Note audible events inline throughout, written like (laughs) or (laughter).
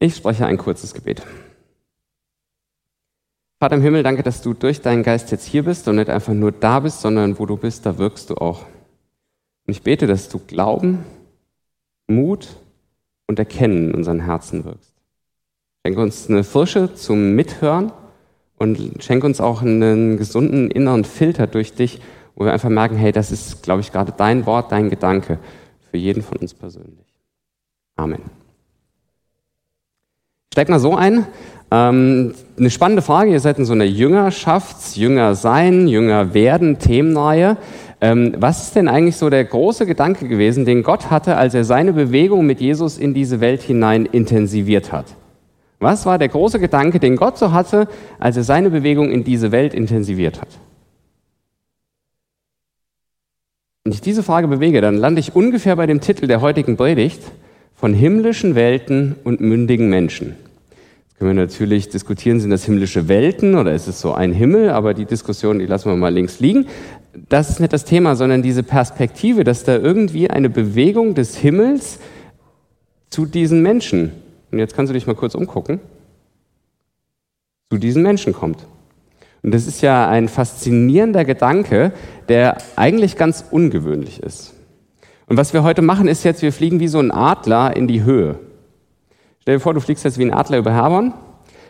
Ich spreche ein kurzes Gebet. Vater im Himmel, danke, dass du durch deinen Geist jetzt hier bist und nicht einfach nur da bist, sondern wo du bist, da wirkst du auch. Und ich bete, dass du Glauben, Mut und Erkennen in unseren Herzen wirkst. Schenke uns eine Frische zum Mithören und schenke uns auch einen gesunden inneren Filter durch dich, wo wir einfach merken, hey, das ist, glaube ich, gerade dein Wort, dein Gedanke für jeden von uns persönlich. Amen. Steig mal so ein. Ähm, eine spannende Frage. Ihr seid in so einer Jüngerschafts-, Jünger sein, Jünger werden Themenreihe. Ähm, was ist denn eigentlich so der große Gedanke gewesen, den Gott hatte, als er seine Bewegung mit Jesus in diese Welt hinein intensiviert hat? Was war der große Gedanke, den Gott so hatte, als er seine Bewegung in diese Welt intensiviert hat? Wenn ich diese Frage bewege, dann lande ich ungefähr bei dem Titel der heutigen Predigt von himmlischen Welten und mündigen Menschen. Jetzt können wir natürlich diskutieren, sind das himmlische Welten oder ist es so ein Himmel, aber die Diskussion, die lassen wir mal links liegen. Das ist nicht das Thema, sondern diese Perspektive, dass da irgendwie eine Bewegung des Himmels zu diesen Menschen und jetzt kannst du dich mal kurz umgucken, zu diesen Menschen kommt. Und das ist ja ein faszinierender Gedanke, der eigentlich ganz ungewöhnlich ist. Und was wir heute machen, ist jetzt, wir fliegen wie so ein Adler in die Höhe. Stell dir vor, du fliegst jetzt wie ein Adler über Herborn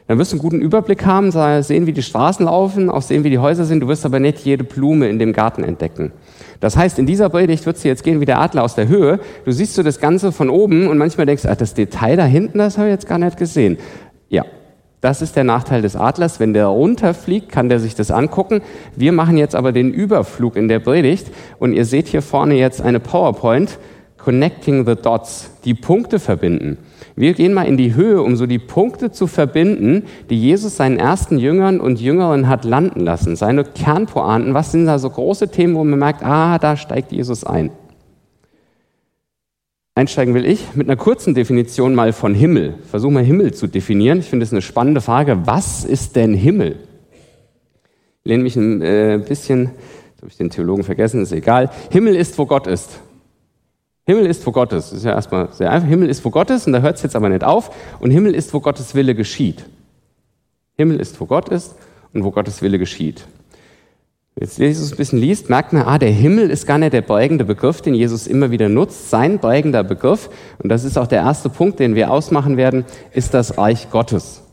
dann wirst du einen guten Überblick haben, sehen, wie die Straßen laufen, auch sehen, wie die Häuser sind. Du wirst aber nicht jede Blume in dem Garten entdecken. Das heißt, in dieser Predigt wird es jetzt gehen wie der Adler aus der Höhe. Du siehst so das Ganze von oben und manchmal denkst du, ach, das Detail da hinten, das habe ich jetzt gar nicht gesehen. Ja, das ist der Nachteil des Adlers. Wenn der runterfliegt, kann der sich das angucken. Wir machen jetzt aber den Überflug in der Predigt und ihr seht hier vorne jetzt eine PowerPoint, Connecting the Dots, die Punkte verbinden. Wir gehen mal in die Höhe, um so die Punkte zu verbinden, die Jesus seinen ersten Jüngern und Jüngerinnen hat landen lassen. Seine Kernpointen, was sind da so große Themen, wo man merkt, ah, da steigt Jesus ein. Einsteigen will ich mit einer kurzen Definition mal von Himmel. Versuche mal Himmel zu definieren. Ich finde es eine spannende Frage. Was ist denn Himmel? Ich lehne mich ein äh, bisschen, jetzt habe ich den Theologen vergessen, ist egal. Himmel ist, wo Gott ist. Himmel ist, wo Gott ist. Das ist ja erstmal sehr einfach. Himmel ist, wo Gott ist, und da hört es jetzt aber nicht auf. Und Himmel ist, wo Gottes Wille geschieht. Himmel ist, wo Gott ist und wo Gottes Wille geschieht. Wenn jetzt Jesus ein bisschen liest, merkt man, ah, der Himmel ist gar nicht der prägende Begriff, den Jesus immer wieder nutzt. Sein prägender Begriff, und das ist auch der erste Punkt, den wir ausmachen werden, ist das Reich Gottes.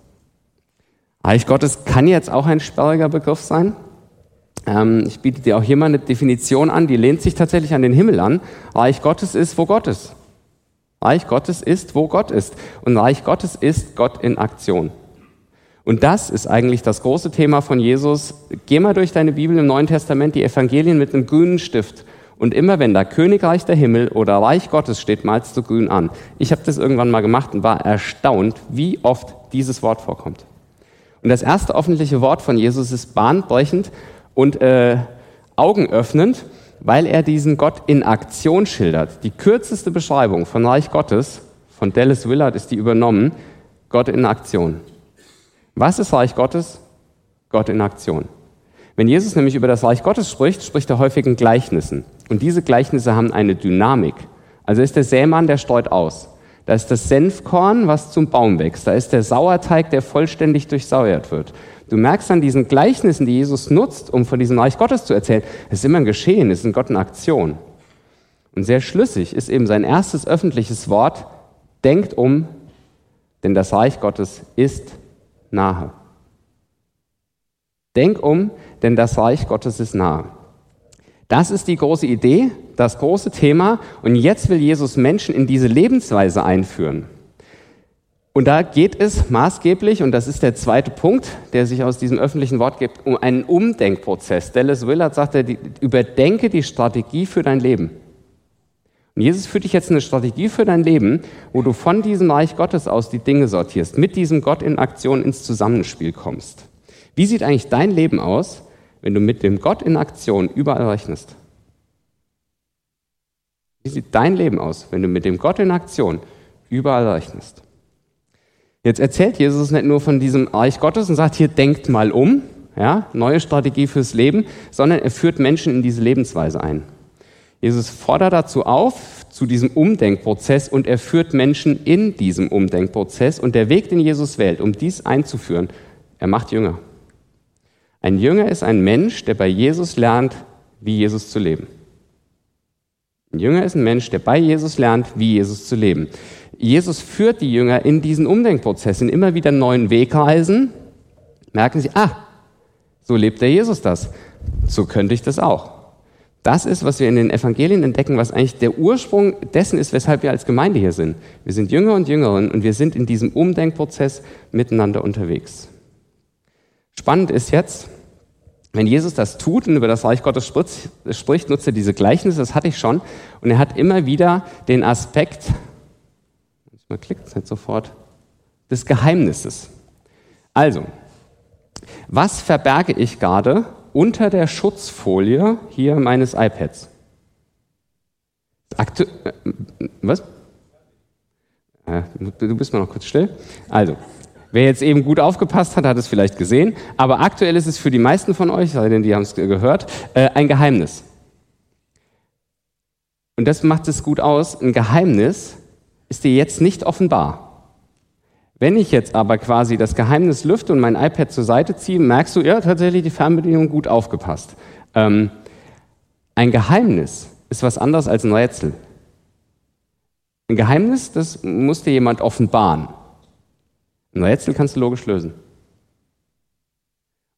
Reich Gottes kann jetzt auch ein sperriger Begriff sein. Ähm, ich biete dir auch hier mal eine Definition an, die lehnt sich tatsächlich an den Himmel an. Reich Gottes ist, wo Gott ist. Reich Gottes ist, wo Gott ist. Und Reich Gottes ist Gott in Aktion. Und das ist eigentlich das große Thema von Jesus. Geh mal durch deine Bibel im Neuen Testament, die Evangelien mit einem grünen Stift. Und immer wenn da Königreich der Himmel oder Reich Gottes steht, malst du grün an. Ich habe das irgendwann mal gemacht und war erstaunt, wie oft dieses Wort vorkommt. Und das erste öffentliche Wort von Jesus ist bahnbrechend und äh, augenöffnend, weil er diesen Gott in Aktion schildert. Die kürzeste Beschreibung von Reich Gottes, von Dallas Willard ist die übernommen, Gott in Aktion. Was ist Reich Gottes? Gott in Aktion. Wenn Jesus nämlich über das Reich Gottes spricht, spricht er häufig in Gleichnissen. Und diese Gleichnisse haben eine Dynamik. Also ist der Sämann, der streut aus. Da ist das Senfkorn, was zum Baum wächst. Da ist der Sauerteig, der vollständig durchsauert wird. Du merkst an diesen Gleichnissen, die Jesus nutzt, um von diesem Reich Gottes zu erzählen, es ist immer ein Geschehen, es ist in Gott eine Aktion. Und sehr schlüssig ist eben sein erstes öffentliches Wort, denkt um, denn das Reich Gottes ist nahe. Denk um, denn das Reich Gottes ist nahe. Das ist die große Idee, das große Thema. Und jetzt will Jesus Menschen in diese Lebensweise einführen. Und da geht es maßgeblich, und das ist der zweite Punkt, der sich aus diesem öffentlichen Wort gibt, um einen Umdenkprozess. Dallas Willard sagte, überdenke die Strategie für dein Leben. Und Jesus führt dich jetzt eine Strategie für dein Leben, wo du von diesem Reich Gottes aus die Dinge sortierst, mit diesem Gott in Aktion ins Zusammenspiel kommst. Wie sieht eigentlich dein Leben aus, wenn du mit dem Gott in Aktion überall rechnest? Wie sieht dein Leben aus, wenn du mit dem Gott in Aktion überall rechnest? Jetzt erzählt Jesus nicht nur von diesem Reich Gottes und sagt, hier denkt mal um, ja, neue Strategie fürs Leben, sondern er führt Menschen in diese Lebensweise ein. Jesus fordert dazu auf, zu diesem Umdenkprozess und er führt Menschen in diesem Umdenkprozess. Und der Weg, den Jesus wählt, um dies einzuführen, er macht Jünger. Ein Jünger ist ein Mensch, der bei Jesus lernt, wie Jesus zu leben. Ein Jünger ist ein Mensch, der bei Jesus lernt, wie Jesus zu leben. Jesus führt die Jünger in diesen Umdenkprozess, in immer wieder neuen Wegreisen. Merken sie, ah, so lebt der Jesus das. So könnte ich das auch. Das ist, was wir in den Evangelien entdecken, was eigentlich der Ursprung dessen ist, weshalb wir als Gemeinde hier sind. Wir sind Jünger und Jüngerinnen und wir sind in diesem Umdenkprozess miteinander unterwegs. Spannend ist jetzt, wenn Jesus das tut und über das Reich Gottes spricht, nutzt er diese Gleichnisse, das hatte ich schon, und er hat immer wieder den Aspekt, man klickt es nicht sofort, des Geheimnisses. Also, was verberge ich gerade unter der Schutzfolie hier meines iPads? Aktu äh, was? Äh, du bist mal noch kurz still. Also, wer jetzt eben gut aufgepasst hat, hat es vielleicht gesehen. Aber aktuell ist es für die meisten von euch, sei denn die haben es gehört, äh, ein Geheimnis. Und das macht es gut aus. Ein Geheimnis ist dir jetzt nicht offenbar. Wenn ich jetzt aber quasi das Geheimnis lüfte und mein iPad zur Seite ziehe, merkst du, ja, tatsächlich die Fernbedienung gut aufgepasst. Ähm, ein Geheimnis ist was anderes als ein Rätsel. Ein Geheimnis, das muss dir jemand offenbaren. Ein Rätsel kannst du logisch lösen.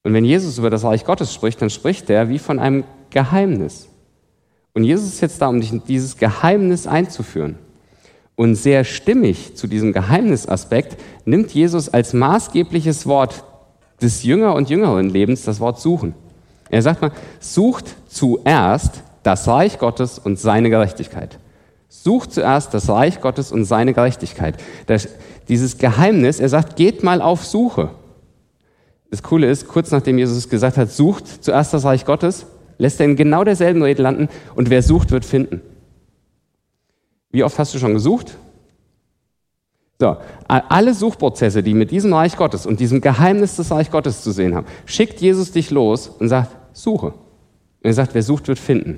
Und wenn Jesus über das Reich Gottes spricht, dann spricht er wie von einem Geheimnis. Und Jesus ist jetzt da, um dich in dieses Geheimnis einzuführen. Und sehr stimmig zu diesem Geheimnisaspekt nimmt Jesus als maßgebliches Wort des Jünger- und Jüngerinnenlebens das Wort suchen. Er sagt mal, sucht zuerst das Reich Gottes und seine Gerechtigkeit. Sucht zuerst das Reich Gottes und seine Gerechtigkeit. Das, dieses Geheimnis, er sagt, geht mal auf Suche. Das Coole ist, kurz nachdem Jesus gesagt hat, sucht zuerst das Reich Gottes, lässt er in genau derselben Rede landen und wer sucht, wird finden. Wie oft hast du schon gesucht? So, alle Suchprozesse, die mit diesem Reich Gottes und diesem Geheimnis des Reich Gottes zu sehen haben, schickt Jesus dich los und sagt, suche. Und er sagt, wer sucht, wird finden.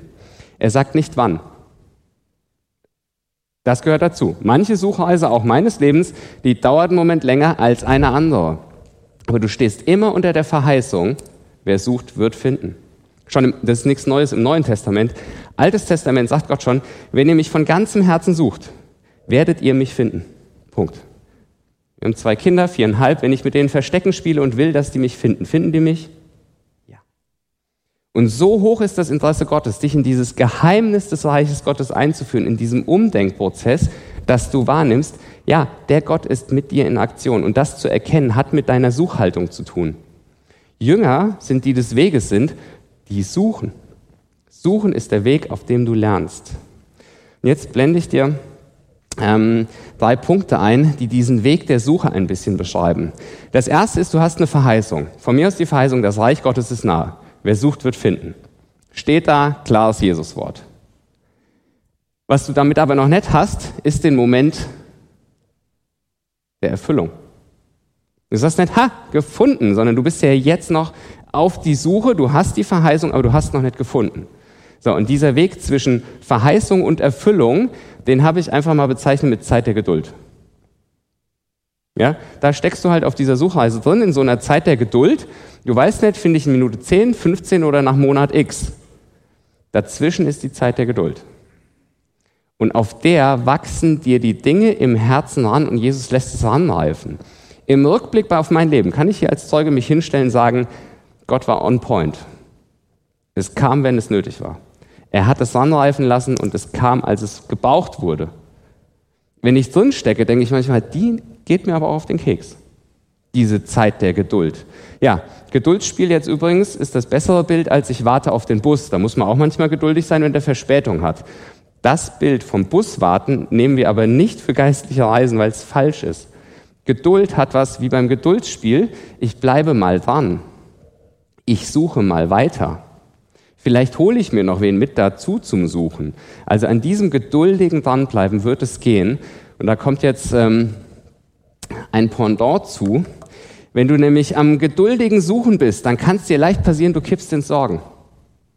Er sagt nicht wann. Das gehört dazu. Manche Suchreise, auch meines Lebens, die dauert einen Moment länger als eine andere. Aber du stehst immer unter der Verheißung, wer sucht, wird finden. Schon im, das ist nichts Neues im Neuen Testament. Altes Testament sagt Gott schon, wenn ihr mich von ganzem Herzen sucht, werdet ihr mich finden. Punkt. Wir haben zwei Kinder, viereinhalb. Wenn ich mit denen Verstecken spiele und will, dass die mich finden, finden die mich? Ja. Und so hoch ist das Interesse Gottes, dich in dieses Geheimnis des Reiches Gottes einzuführen, in diesem Umdenkprozess, dass du wahrnimmst, ja, der Gott ist mit dir in Aktion. Und das zu erkennen, hat mit deiner Suchhaltung zu tun. Jünger sind die des Weges sind, die suchen. Suchen ist der Weg, auf dem du lernst. Und jetzt blende ich dir ähm, drei Punkte ein, die diesen Weg der Suche ein bisschen beschreiben. Das erste ist, du hast eine Verheißung. Von mir ist die Verheißung, das Reich Gottes ist nahe. Wer sucht, wird finden. Steht da, klares Jesuswort. Was du damit aber noch nicht hast, ist den Moment der Erfüllung. Du sagst nicht, ha, gefunden, sondern du bist ja jetzt noch auf die Suche, du hast die Verheißung, aber du hast noch nicht gefunden. So, und dieser Weg zwischen Verheißung und Erfüllung, den habe ich einfach mal bezeichnet mit Zeit der Geduld. Ja, da steckst du halt auf dieser Suchreise drin, in so einer Zeit der Geduld. Du weißt nicht, finde ich in Minute 10, 15 oder nach Monat X. Dazwischen ist die Zeit der Geduld. Und auf der wachsen dir die Dinge im Herzen ran und Jesus lässt es ranreifen. Im Rückblick auf mein Leben kann ich hier als Zeuge mich hinstellen und sagen, Gott war on point. Es kam, wenn es nötig war. Er hat es ranreifen lassen und es kam, als es gebraucht wurde. Wenn ich drin stecke, denke ich manchmal, die geht mir aber auch auf den Keks. Diese Zeit der Geduld. Ja, Geduldsspiel jetzt übrigens ist das bessere Bild, als ich warte auf den Bus. Da muss man auch manchmal geduldig sein, wenn der Verspätung hat. Das Bild vom Buswarten nehmen wir aber nicht für geistliche Reisen, weil es falsch ist. Geduld hat was wie beim Geduldsspiel. Ich bleibe mal dran ich suche mal weiter. Vielleicht hole ich mir noch wen mit dazu zum Suchen. Also an diesem geduldigen Dranbleiben wird es gehen. Und da kommt jetzt ähm, ein Pendant zu. Wenn du nämlich am geduldigen Suchen bist, dann kann es dir leicht passieren, du kippst in Sorgen.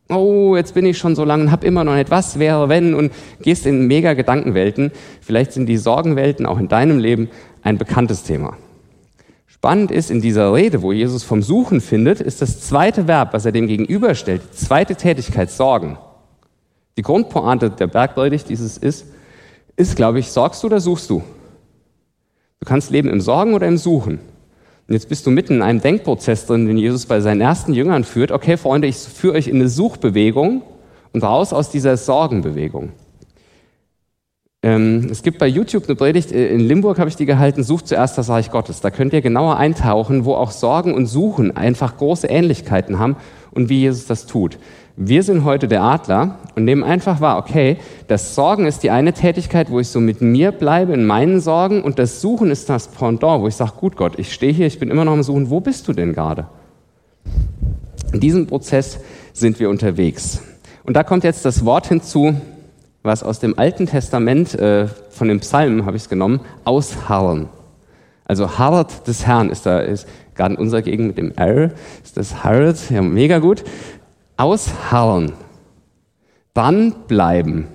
Oh, jetzt bin ich schon so lange und habe immer noch nicht, was wäre, wenn, und gehst in mega Gedankenwelten. Vielleicht sind die Sorgenwelten auch in deinem Leben ein bekanntes Thema. Spannend ist in dieser Rede, wo Jesus vom Suchen findet, ist das zweite Verb, was er dem gegenüberstellt, die zweite Tätigkeit, Sorgen. Die Grundpointe der Bergpredigt dieses ist, ist, glaube ich, sorgst du oder suchst du? Du kannst leben im Sorgen oder im Suchen. Und jetzt bist du mitten in einem Denkprozess drin, den Jesus bei seinen ersten Jüngern führt. Okay, Freunde, ich führe euch in eine Suchbewegung und raus aus dieser Sorgenbewegung. Ähm, es gibt bei YouTube eine Predigt, äh, in Limburg habe ich die gehalten, sucht zuerst das Reich Gottes. Da könnt ihr genauer eintauchen, wo auch Sorgen und Suchen einfach große Ähnlichkeiten haben und wie Jesus das tut. Wir sind heute der Adler und nehmen einfach wahr, okay, das Sorgen ist die eine Tätigkeit, wo ich so mit mir bleibe, in meinen Sorgen, und das Suchen ist das Pendant, wo ich sage, gut Gott, ich stehe hier, ich bin immer noch am Suchen, wo bist du denn gerade? In diesem Prozess sind wir unterwegs. Und da kommt jetzt das Wort hinzu, was aus dem Alten Testament, äh, von den Psalmen habe ich es genommen, ausharren. Also harrt des Herrn ist da, ist gerade in unserer Gegend mit dem R, ist das harrt, ja, mega gut ausharren, dann bleiben.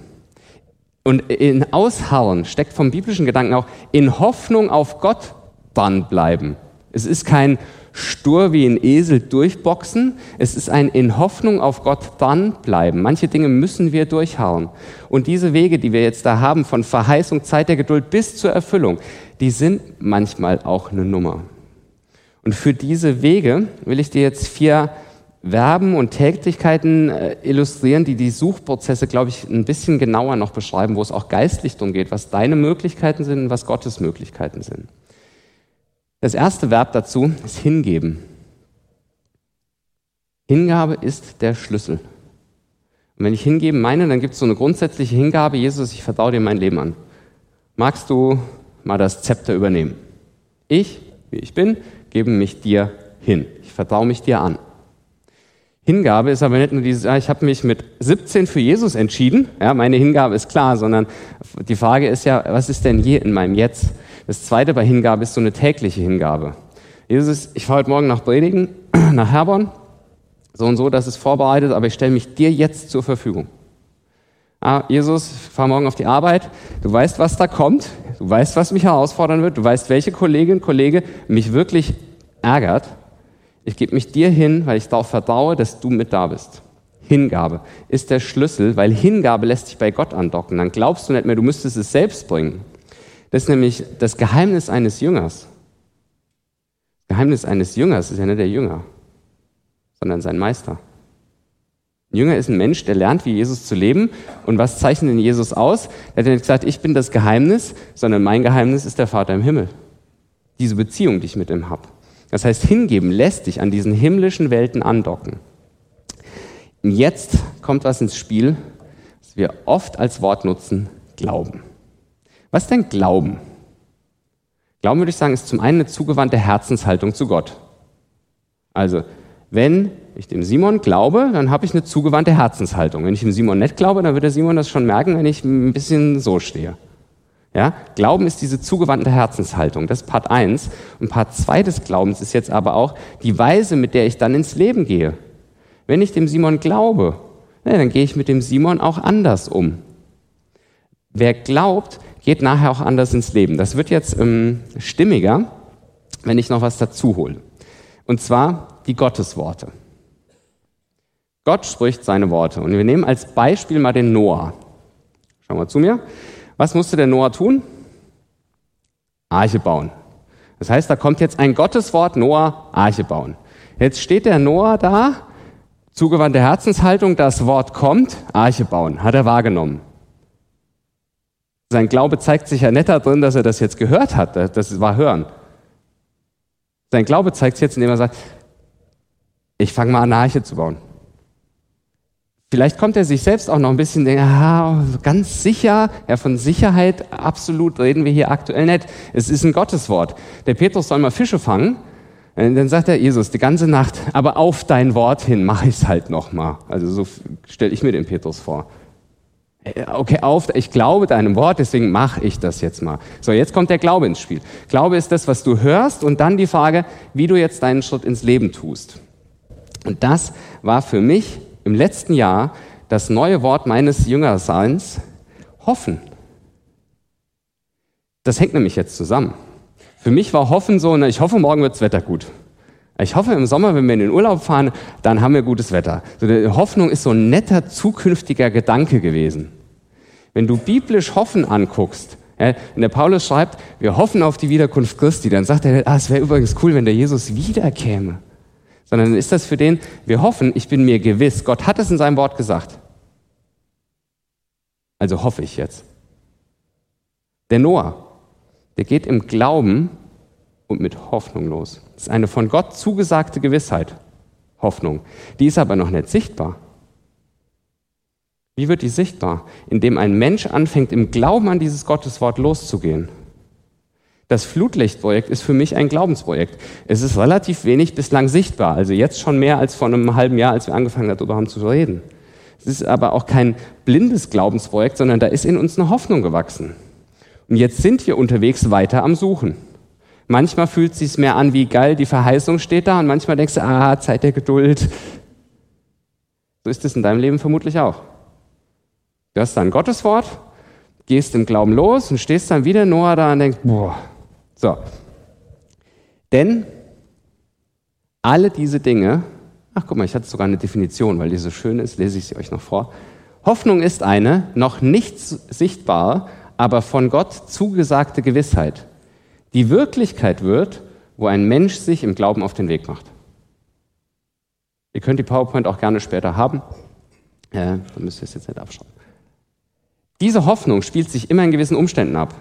Und in Ausharren steckt vom biblischen Gedanken auch in Hoffnung auf Gott dann bleiben. Es ist kein stur wie ein Esel durchboxen, es ist ein in Hoffnung auf Gott dann bleiben. Manche Dinge müssen wir durchharren. Und diese Wege, die wir jetzt da haben, von Verheißung, Zeit der Geduld bis zur Erfüllung, die sind manchmal auch eine Nummer. Und für diese Wege will ich dir jetzt vier Verben und Tätigkeiten äh, illustrieren, die die Suchprozesse, glaube ich, ein bisschen genauer noch beschreiben, wo es auch geistlich darum geht, was deine Möglichkeiten sind und was Gottes Möglichkeiten sind. Das erste Verb dazu ist hingeben. Hingabe ist der Schlüssel. Und wenn ich hingeben meine, dann gibt es so eine grundsätzliche Hingabe, Jesus, ich vertraue dir mein Leben an. Magst du mal das Zepter übernehmen? Ich, wie ich bin, gebe mich dir hin. Ich vertraue mich dir an. Hingabe ist aber nicht nur dieses, ja, ich habe mich mit 17 für Jesus entschieden, ja, meine Hingabe ist klar, sondern die Frage ist ja, was ist denn je in meinem Jetzt? Das zweite bei Hingabe ist so eine tägliche Hingabe. Jesus, ich fahre heute Morgen nach Predigen, (clears throat) nach Herborn, so und so, das ist vorbereitet, aber ich stelle mich dir jetzt zur Verfügung. Ah, Jesus, ich fahre morgen auf die Arbeit, du weißt, was da kommt, du weißt, was mich herausfordern wird, du weißt, welche Kollegin, Kollege mich wirklich ärgert ich gebe mich dir hin, weil ich darauf vertraue, dass du mit da bist. Hingabe ist der Schlüssel, weil Hingabe lässt sich bei Gott andocken. Dann glaubst du nicht mehr, du müsstest es selbst bringen. Das ist nämlich das Geheimnis eines Jüngers. Das Geheimnis eines Jüngers ist ja nicht der Jünger, sondern sein Meister. Ein Jünger ist ein Mensch, der lernt, wie Jesus zu leben. Und was zeichnet denn Jesus aus? Er hat nicht gesagt, ich bin das Geheimnis, sondern mein Geheimnis ist der Vater im Himmel. Diese Beziehung, die ich mit ihm habe. Das heißt, hingeben lässt dich an diesen himmlischen Welten andocken. Und jetzt kommt was ins Spiel, was wir oft als Wort nutzen, Glauben. Was ist denn Glauben? Glauben würde ich sagen, ist zum einen eine zugewandte Herzenshaltung zu Gott. Also, wenn ich dem Simon glaube, dann habe ich eine zugewandte Herzenshaltung. Wenn ich dem Simon nicht glaube, dann wird der Simon das schon merken, wenn ich ein bisschen so stehe. Ja? Glauben ist diese zugewandte Herzenshaltung. Das ist Part 1. Und Part 2 des Glaubens ist jetzt aber auch die Weise, mit der ich dann ins Leben gehe. Wenn ich dem Simon glaube, dann gehe ich mit dem Simon auch anders um. Wer glaubt, geht nachher auch anders ins Leben. Das wird jetzt ähm, stimmiger, wenn ich noch was dazu hole. Und zwar die Gottesworte. Gott spricht seine Worte. Und wir nehmen als Beispiel mal den Noah. Schau mal zu mir. Was musste der Noah tun? Arche bauen. Das heißt, da kommt jetzt ein Gotteswort, Noah, Arche bauen. Jetzt steht der Noah da, zugewandte Herzenshaltung, das Wort kommt, Arche bauen, hat er wahrgenommen. Sein Glaube zeigt sich ja nicht darin, dass er das jetzt gehört hat, das war Hören. Sein Glaube zeigt sich jetzt, indem er sagt, ich fange mal an, eine Arche zu bauen. Vielleicht kommt er sich selbst auch noch ein bisschen, denkt, ah, ganz sicher, ja, von Sicherheit absolut reden wir hier aktuell nicht. Es ist ein Gotteswort. Der Petrus soll mal Fische fangen. Äh, dann sagt er Jesus die ganze Nacht, aber auf dein Wort hin mache ich es halt noch mal. Also so stelle ich mir den Petrus vor. Äh, okay, auf, ich glaube deinem Wort, deswegen mache ich das jetzt mal. So, jetzt kommt der Glaube ins Spiel. Glaube ist das, was du hörst und dann die Frage, wie du jetzt deinen Schritt ins Leben tust. Und das war für mich im letzten Jahr das neue Wort meines Jüngerseins hoffen. Das hängt nämlich jetzt zusammen. Für mich war Hoffen so, na, ich hoffe, morgen wird das Wetter gut. Ich hoffe, im Sommer, wenn wir in den Urlaub fahren, dann haben wir gutes Wetter. So, die Hoffnung ist so ein netter zukünftiger Gedanke gewesen. Wenn du biblisch Hoffen anguckst, ja, wenn der Paulus schreibt, wir hoffen auf die Wiederkunft Christi, dann sagt er, ah, es wäre übrigens cool, wenn der Jesus wiederkäme. Sondern ist das für den, wir hoffen, ich bin mir gewiss, Gott hat es in seinem Wort gesagt. Also hoffe ich jetzt. Der Noah, der geht im Glauben und mit Hoffnung los. Das ist eine von Gott zugesagte Gewissheit, Hoffnung. Die ist aber noch nicht sichtbar. Wie wird die sichtbar? Indem ein Mensch anfängt, im Glauben an dieses Gotteswort loszugehen. Das Flutlichtprojekt ist für mich ein Glaubensprojekt. Es ist relativ wenig bislang sichtbar, also jetzt schon mehr als vor einem halben Jahr, als wir angefangen darüber haben zu reden. Es ist aber auch kein blindes Glaubensprojekt, sondern da ist in uns eine Hoffnung gewachsen. Und jetzt sind wir unterwegs weiter am Suchen. Manchmal fühlt es sich mehr an wie geil, die Verheißung steht da und manchmal denkst du, ah, Zeit der Geduld. So ist es in deinem Leben vermutlich auch. Du hast dann Gottes Wort, gehst im Glauben los und stehst dann wieder Noah da und denkst, boah. So. Denn alle diese Dinge, ach guck mal, ich hatte sogar eine Definition, weil die so schön ist, lese ich sie euch noch vor. Hoffnung ist eine noch nicht sichtbare, aber von Gott zugesagte Gewissheit, die Wirklichkeit wird, wo ein Mensch sich im Glauben auf den Weg macht. Ihr könnt die PowerPoint auch gerne später haben. Äh, dann müsst ihr es jetzt nicht abschreiben. Diese Hoffnung spielt sich immer in gewissen Umständen ab.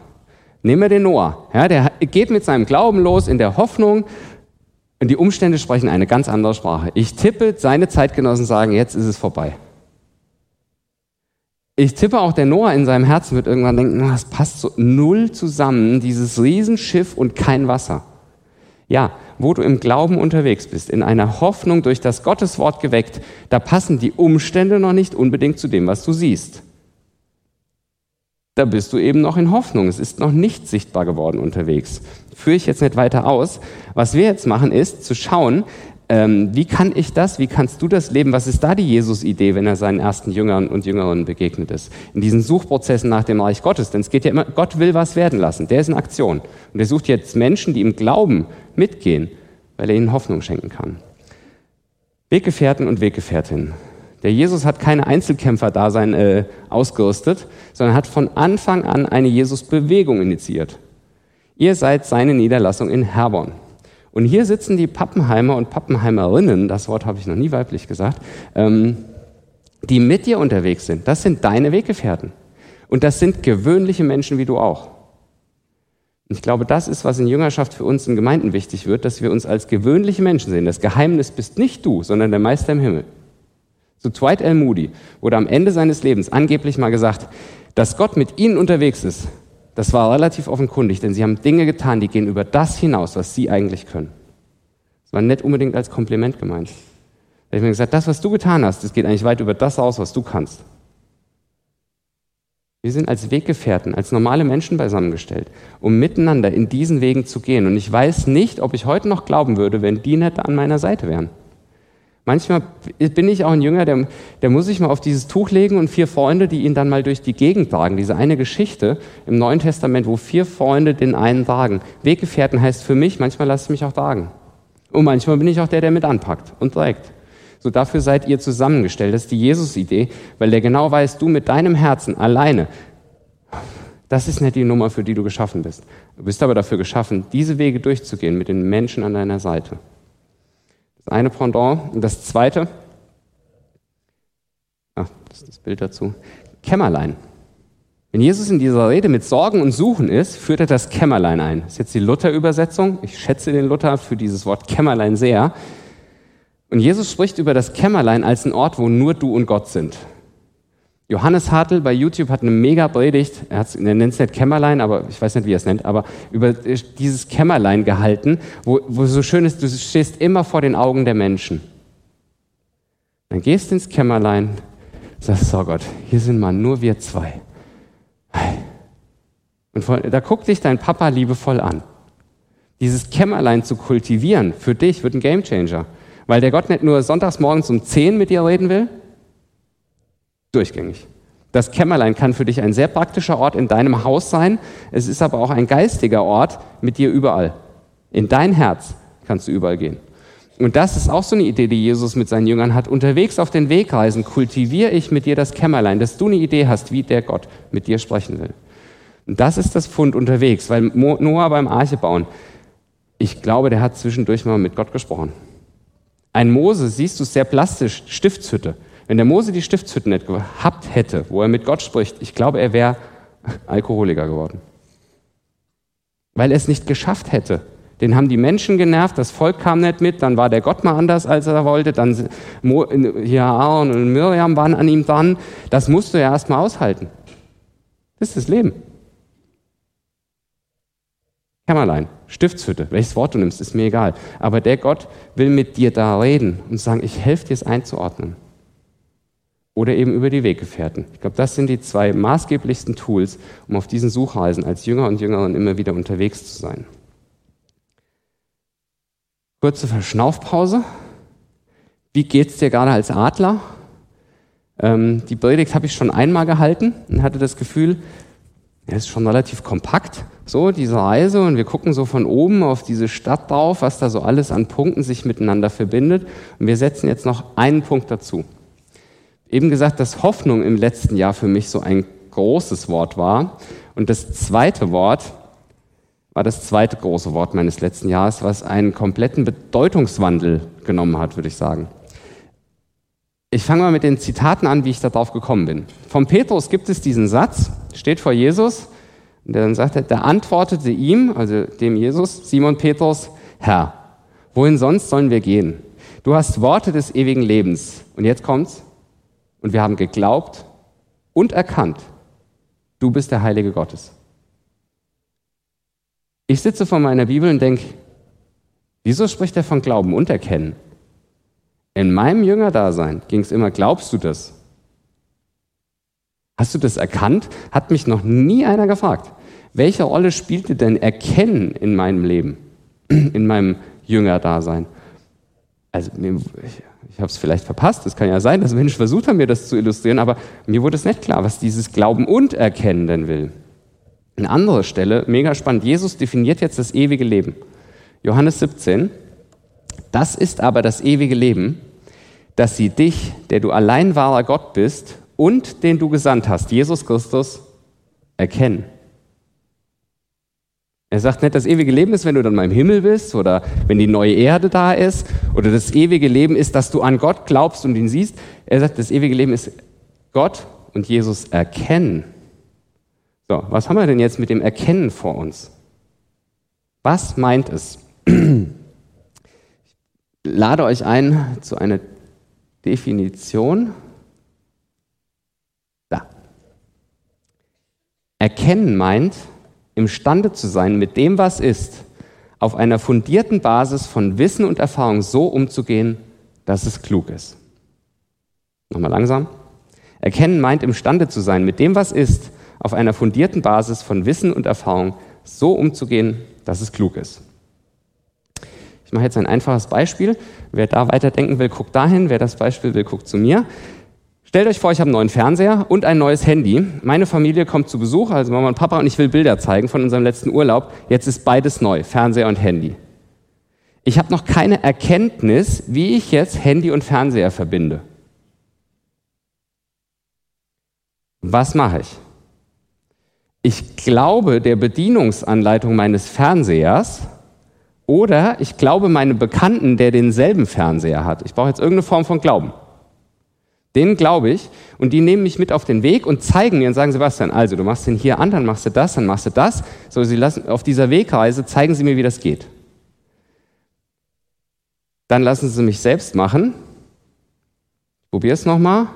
Nehmen wir den Noah. Ja, der geht mit seinem Glauben los in der Hoffnung, und die Umstände sprechen eine ganz andere Sprache. Ich tippe, seine Zeitgenossen sagen, jetzt ist es vorbei. Ich tippe auch, der Noah in seinem Herzen wird irgendwann denken, es passt so null zusammen, dieses Riesenschiff und kein Wasser. Ja, wo du im Glauben unterwegs bist, in einer Hoffnung durch das Gotteswort geweckt, da passen die Umstände noch nicht unbedingt zu dem, was du siehst da bist du eben noch in Hoffnung. Es ist noch nicht sichtbar geworden unterwegs. Führe ich jetzt nicht weiter aus. Was wir jetzt machen, ist zu schauen, ähm, wie kann ich das, wie kannst du das leben? Was ist da die Jesus-Idee, wenn er seinen ersten Jüngern und Jüngerinnen begegnet ist? In diesen Suchprozessen nach dem Reich Gottes. Denn es geht ja immer, Gott will was werden lassen. Der ist in Aktion. Und er sucht jetzt Menschen, die im Glauben mitgehen, weil er ihnen Hoffnung schenken kann. Weggefährten und Weggefährtinnen. Der Jesus hat keine Einzelkämpfer-Dasein äh, ausgerüstet, sondern hat von Anfang an eine Jesus-Bewegung initiiert. Ihr seid seine Niederlassung in Herborn. Und hier sitzen die Pappenheimer und Pappenheimerinnen, das Wort habe ich noch nie weiblich gesagt, ähm, die mit dir unterwegs sind. Das sind deine Weggefährten. Und das sind gewöhnliche Menschen wie du auch. Und ich glaube, das ist, was in Jüngerschaft für uns in Gemeinden wichtig wird, dass wir uns als gewöhnliche Menschen sehen. Das Geheimnis bist nicht du, sondern der Meister im Himmel. Zu Dwight L. Moody wurde am Ende seines Lebens angeblich mal gesagt, dass Gott mit ihnen unterwegs ist. Das war relativ offenkundig, denn sie haben Dinge getan, die gehen über das hinaus, was sie eigentlich können. Das war nicht unbedingt als Kompliment gemeint. Da habe ich mir gesagt, das, was du getan hast, das geht eigentlich weit über das aus, was du kannst. Wir sind als Weggefährten, als normale Menschen beisammengestellt, um miteinander in diesen Wegen zu gehen. Und ich weiß nicht, ob ich heute noch glauben würde, wenn die nicht an meiner Seite wären. Manchmal bin ich auch ein Jünger, der, der muss sich mal auf dieses Tuch legen und vier Freunde, die ihn dann mal durch die Gegend tragen. Diese eine Geschichte im Neuen Testament, wo vier Freunde den einen tragen. Weggefährten heißt für mich, manchmal lasse ich mich auch tragen. Und manchmal bin ich auch der, der mit anpackt und trägt. So dafür seid ihr zusammengestellt. Das ist die Jesus-Idee, weil der genau weiß, du mit deinem Herzen alleine, das ist nicht die Nummer, für die du geschaffen bist. Du bist aber dafür geschaffen, diese Wege durchzugehen mit den Menschen an deiner Seite. Das eine Pendant. Und das zweite, ach, das ist das Bild dazu, Kämmerlein. Wenn Jesus in dieser Rede mit Sorgen und Suchen ist, führt er das Kämmerlein ein. Das ist jetzt die Luther-Übersetzung. Ich schätze den Luther für dieses Wort Kämmerlein sehr. Und Jesus spricht über das Kämmerlein als einen Ort, wo nur du und Gott sind. Johannes Hartl bei YouTube hat eine mega Predigt, er, er nennt es nicht Kämmerlein, aber ich weiß nicht, wie er es nennt, aber über dieses Kämmerlein gehalten, wo, wo so schön ist, du stehst immer vor den Augen der Menschen. Dann gehst ins Kämmerlein, sagst, oh Gott, hier sind mal nur wir zwei. Und da guckt dich dein Papa liebevoll an. Dieses Kämmerlein zu kultivieren, für dich wird ein Gamechanger. Weil der Gott nicht nur sonntags morgens um 10 mit dir reden will, Durchgängig. Das Kämmerlein kann für dich ein sehr praktischer Ort in deinem Haus sein. Es ist aber auch ein geistiger Ort mit dir überall. In dein Herz kannst du überall gehen. Und das ist auch so eine Idee, die Jesus mit seinen Jüngern hat. Unterwegs auf den Wegreisen kultiviere ich mit dir das Kämmerlein, dass du eine Idee hast, wie der Gott mit dir sprechen will. Und das ist das Fund unterwegs, weil Noah beim Arche bauen, ich glaube, der hat zwischendurch mal mit Gott gesprochen. Ein Mose, siehst du sehr plastisch, Stiftshütte. Wenn der Mose die Stiftshütte nicht gehabt hätte, wo er mit Gott spricht, ich glaube, er wäre (laughs) Alkoholiker geworden. Weil er es nicht geschafft hätte. Den haben die Menschen genervt, das Volk kam nicht mit, dann war der Gott mal anders, als er wollte, dann hier Aaron und Miriam waren an ihm dran. Das musst du ja erstmal aushalten. Das ist das Leben. Kämmerlein, Stiftshütte, welches Wort du nimmst, ist mir egal. Aber der Gott will mit dir da reden und sagen, ich helfe dir es einzuordnen. Oder eben über die Weggefährten. Ich glaube, das sind die zwei maßgeblichsten Tools, um auf diesen Suchreisen als Jünger und Jüngerin immer wieder unterwegs zu sein. Kurze Verschnaufpause. Wie geht's dir gerade als Adler? Ähm, die Predigt habe ich schon einmal gehalten und hatte das Gefühl, er ist schon relativ kompakt, so diese Reise und wir gucken so von oben auf diese Stadt drauf, was da so alles an Punkten sich miteinander verbindet und wir setzen jetzt noch einen Punkt dazu. Eben gesagt, dass Hoffnung im letzten Jahr für mich so ein großes Wort war und das zweite Wort war das zweite große Wort meines letzten Jahres, was einen kompletten Bedeutungswandel genommen hat, würde ich sagen. Ich fange mal mit den Zitaten an, wie ich darauf gekommen bin. Vom Petrus gibt es diesen Satz, steht vor Jesus, und dann sagt er, der antwortete ihm, also dem Jesus, Simon Petrus, Herr, wohin sonst sollen wir gehen? Du hast Worte des ewigen Lebens. Und jetzt kommt's. Und wir haben geglaubt und erkannt, du bist der Heilige Gottes. Ich sitze vor meiner Bibel und denke, wieso spricht er von Glauben und Erkennen? In meinem Jüngerdasein ging es immer, glaubst du das? Hast du das erkannt? Hat mich noch nie einer gefragt. Welche Rolle spielte denn Erkennen in meinem Leben, (clears throat) in meinem Jüngerdasein? Also ich, habe es vielleicht verpasst, es kann ja sein, dass Menschen versucht haben, mir das zu illustrieren, aber mir wurde es nicht klar, was dieses Glauben und Erkennen denn will. Eine andere Stelle, mega spannend, Jesus definiert jetzt das ewige Leben. Johannes 17, das ist aber das ewige Leben, dass sie dich, der du allein wahrer Gott bist und den du gesandt hast, Jesus Christus, erkennen. Er sagt nicht, das ewige Leben ist, wenn du dann mal im Himmel bist oder wenn die neue Erde da ist oder das ewige Leben ist, dass du an Gott glaubst und ihn siehst. Er sagt, das ewige Leben ist Gott und Jesus erkennen. So, was haben wir denn jetzt mit dem Erkennen vor uns? Was meint es? Ich lade euch ein zu einer Definition. Da. Erkennen meint, imstande zu sein, mit dem, was ist, auf einer fundierten Basis von Wissen und Erfahrung so umzugehen, dass es klug ist. Nochmal langsam. Erkennen meint, imstande zu sein, mit dem, was ist, auf einer fundierten Basis von Wissen und Erfahrung so umzugehen, dass es klug ist. Ich mache jetzt ein einfaches Beispiel. Wer da weiterdenken will, guckt dahin. Wer das Beispiel will, guckt zu mir. Stellt euch vor, ich habe einen neuen Fernseher und ein neues Handy. Meine Familie kommt zu Besuch, also Mama und Papa, und ich will Bilder zeigen von unserem letzten Urlaub. Jetzt ist beides neu, Fernseher und Handy. Ich habe noch keine Erkenntnis, wie ich jetzt Handy und Fernseher verbinde. Was mache ich? Ich glaube der Bedienungsanleitung meines Fernsehers oder ich glaube meinem Bekannten, der denselben Fernseher hat. Ich brauche jetzt irgendeine Form von Glauben. Den glaube ich und die nehmen mich mit auf den Weg und zeigen mir und sagen, Sebastian, also du machst den hier an, dann machst du das, dann machst du das. So, sie lassen, auf dieser Wegreise zeigen sie mir, wie das geht. Dann lassen sie mich selbst machen. Probier es nochmal.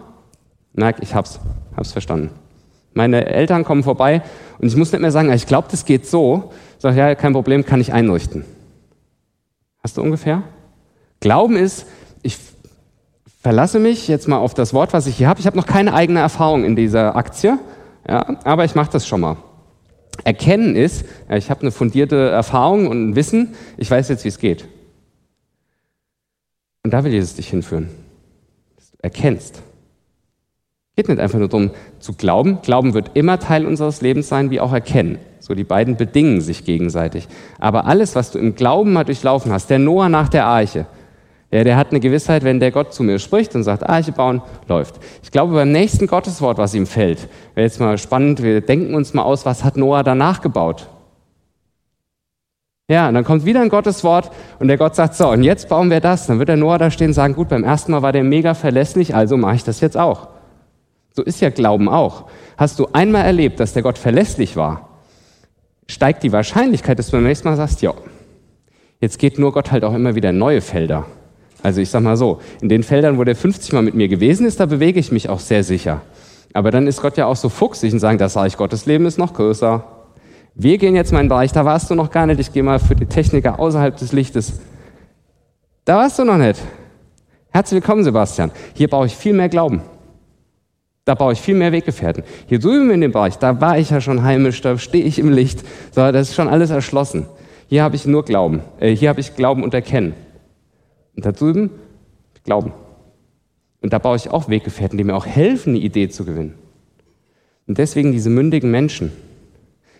Nein, ich hab's, hab's verstanden. Meine Eltern kommen vorbei und ich muss nicht mehr sagen, ich glaube, das geht so. Ich sage, ja, kein Problem, kann ich einrichten. Hast du ungefähr? Glauben ist, ich verlasse mich jetzt mal auf das Wort, was ich hier habe. Ich habe noch keine eigene Erfahrung in dieser Aktie, ja, aber ich mache das schon mal. Erkennen ist, ja, ich habe eine fundierte Erfahrung und ein Wissen, ich weiß jetzt, wie es geht. Und da will Jesus dich hinführen. Dass du erkennst. Geht nicht einfach nur darum zu glauben. Glauben wird immer Teil unseres Lebens sein, wie auch erkennen. So, die beiden bedingen sich gegenseitig. Aber alles, was du im Glauben mal durchlaufen hast, der Noah nach der Arche, ja, der hat eine Gewissheit, wenn der Gott zu mir spricht und sagt, Arche bauen, läuft. Ich glaube, beim nächsten Gotteswort, was ihm fällt, wäre jetzt mal spannend, wir denken uns mal aus, was hat Noah danach gebaut? Ja, und dann kommt wieder ein Gotteswort und der Gott sagt, so, und jetzt bauen wir das. Dann wird der Noah da stehen und sagen, gut, beim ersten Mal war der mega verlässlich, also mache ich das jetzt auch. So ist ja Glauben auch. Hast du einmal erlebt, dass der Gott verlässlich war, steigt die Wahrscheinlichkeit, dass du beim nächsten Mal sagst, ja, jetzt geht nur Gott halt auch immer wieder neue Felder. Also ich sag mal so, in den Feldern, wo der 50 Mal mit mir gewesen ist, da bewege ich mich auch sehr sicher. Aber dann ist Gott ja auch so fuchsig und sagt, das Reich Gottes Leben ist noch größer. Wir gehen jetzt mal in den Bereich, da warst du noch gar nicht. Ich gehe mal für die Techniker außerhalb des Lichtes. Da warst du noch nicht. Herzlich willkommen, Sebastian. Hier brauche ich viel mehr Glauben. Da baue ich viel mehr Weggefährten. Hier drüben in dem Bereich, da war ich ja schon heimisch, da stehe ich im Licht. So, das ist schon alles erschlossen. Hier habe ich nur Glauben. Äh, hier habe ich Glauben und Erkennen. Und da drüben Glauben. Und da baue ich auch Weggefährten, die mir auch helfen, eine Idee zu gewinnen. Und deswegen diese mündigen Menschen.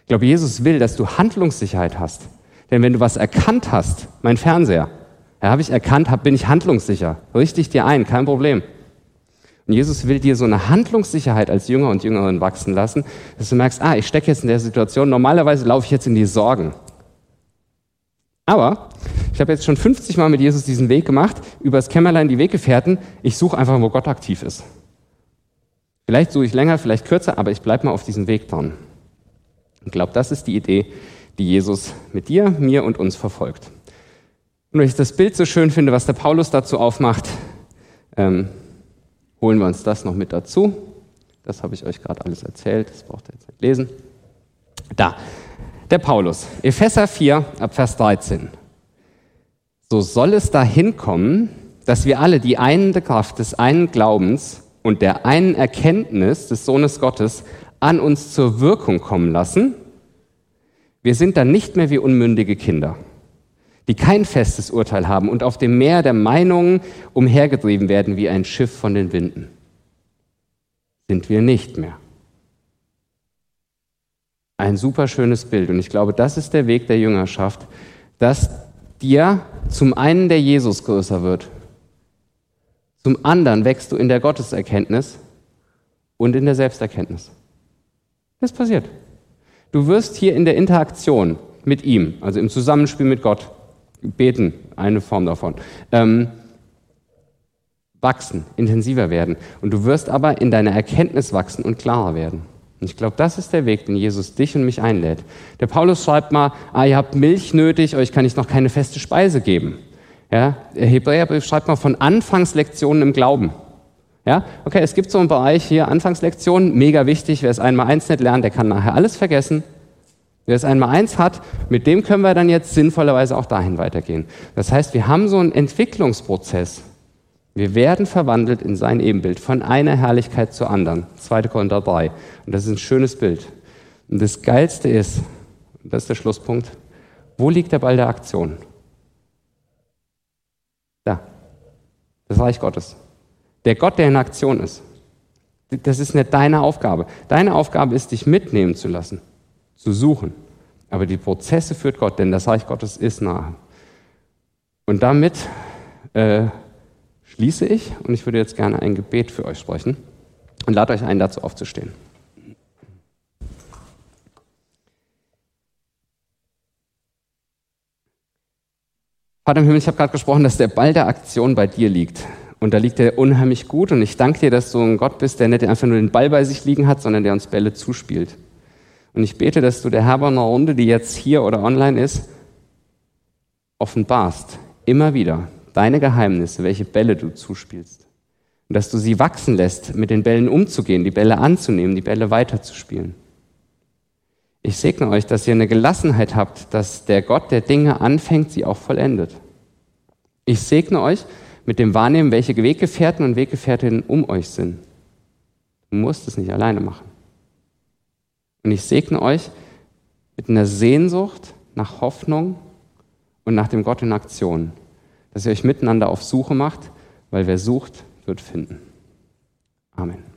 Ich glaube, Jesus will, dass du Handlungssicherheit hast. Denn wenn du was erkannt hast, mein Fernseher, ja, habe ich erkannt, hab, bin ich handlungssicher. Richte ich dir ein, kein Problem. Und Jesus will dir so eine Handlungssicherheit als Jünger und Jüngerin wachsen lassen, dass du merkst, ah, ich stecke jetzt in der Situation, normalerweise laufe ich jetzt in die Sorgen. Aber habe jetzt schon 50 Mal mit Jesus diesen Weg gemacht, übers Kämmerlein die Weggefährten. Ich suche einfach, wo Gott aktiv ist. Vielleicht suche ich länger, vielleicht kürzer, aber ich bleibe mal auf diesem Weg dran. Ich glaube, das ist die Idee, die Jesus mit dir, mir und uns verfolgt. Und wenn ich das Bild so schön finde, was der Paulus dazu aufmacht, ähm, holen wir uns das noch mit dazu. Das habe ich euch gerade alles erzählt, das braucht ihr jetzt nicht lesen. Da, der Paulus, Epheser 4, ab Vers 13. So soll es dahin kommen, dass wir alle die einende Kraft des einen Glaubens und der einen Erkenntnis des Sohnes Gottes an uns zur Wirkung kommen lassen. Wir sind dann nicht mehr wie unmündige Kinder die kein festes Urteil haben und auf dem Meer der Meinungen umhergetrieben werden wie ein Schiff von den Winden. Sind wir nicht mehr. Ein super schönes Bild und ich glaube, das ist der Weg der Jüngerschaft, dass dir zum einen der Jesus größer wird, zum anderen wächst du in der Gotteserkenntnis und in der Selbsterkenntnis. Das passiert. Du wirst hier in der Interaktion mit ihm, also im Zusammenspiel mit Gott, Beten, eine Form davon. Ähm, wachsen, intensiver werden. Und du wirst aber in deiner Erkenntnis wachsen und klarer werden. Und ich glaube, das ist der Weg, den Jesus dich und mich einlädt. Der Paulus schreibt mal, ah, ihr habt Milch nötig, euch kann ich noch keine feste Speise geben. Ja, der Hebräerbrief schreibt mal von Anfangslektionen im Glauben. Ja, okay, es gibt so einen Bereich hier, Anfangslektionen, mega wichtig. Wer es einmal eins nicht lernt, der kann nachher alles vergessen. Wer es einmal eins hat, mit dem können wir dann jetzt sinnvollerweise auch dahin weitergehen. Das heißt, wir haben so einen Entwicklungsprozess. Wir werden verwandelt in sein Ebenbild von einer Herrlichkeit zur anderen. 2. Korinther 3. Und das ist ein schönes Bild. Und das Geilste ist, das ist der Schlusspunkt, wo liegt der Ball der Aktion? Da. Das Reich Gottes. Der Gott, der in Aktion ist. Das ist nicht deine Aufgabe. Deine Aufgabe ist, dich mitnehmen zu lassen zu suchen. Aber die Prozesse führt Gott, denn das Reich Gottes ist nahe. Und damit äh, schließe ich und ich würde jetzt gerne ein Gebet für euch sprechen und lade euch ein, dazu aufzustehen. Vater im Himmel, ich habe gerade gesprochen, dass der Ball der Aktion bei dir liegt. Und da liegt er unheimlich gut. Und ich danke dir, dass du ein Gott bist, der nicht einfach nur den Ball bei sich liegen hat, sondern der uns Bälle zuspielt. Und ich bete, dass du der Herberner Runde, die jetzt hier oder online ist, offenbarst, immer wieder, deine Geheimnisse, welche Bälle du zuspielst. Und dass du sie wachsen lässt, mit den Bällen umzugehen, die Bälle anzunehmen, die Bälle weiterzuspielen. Ich segne euch, dass ihr eine Gelassenheit habt, dass der Gott, der Dinge anfängt, sie auch vollendet. Ich segne euch mit dem Wahrnehmen, welche Weggefährten und Weggefährtinnen um euch sind. Du musst es nicht alleine machen. Und ich segne euch mit einer Sehnsucht nach Hoffnung und nach dem Gott in Aktion, dass ihr euch miteinander auf Suche macht, weil wer sucht, wird finden. Amen.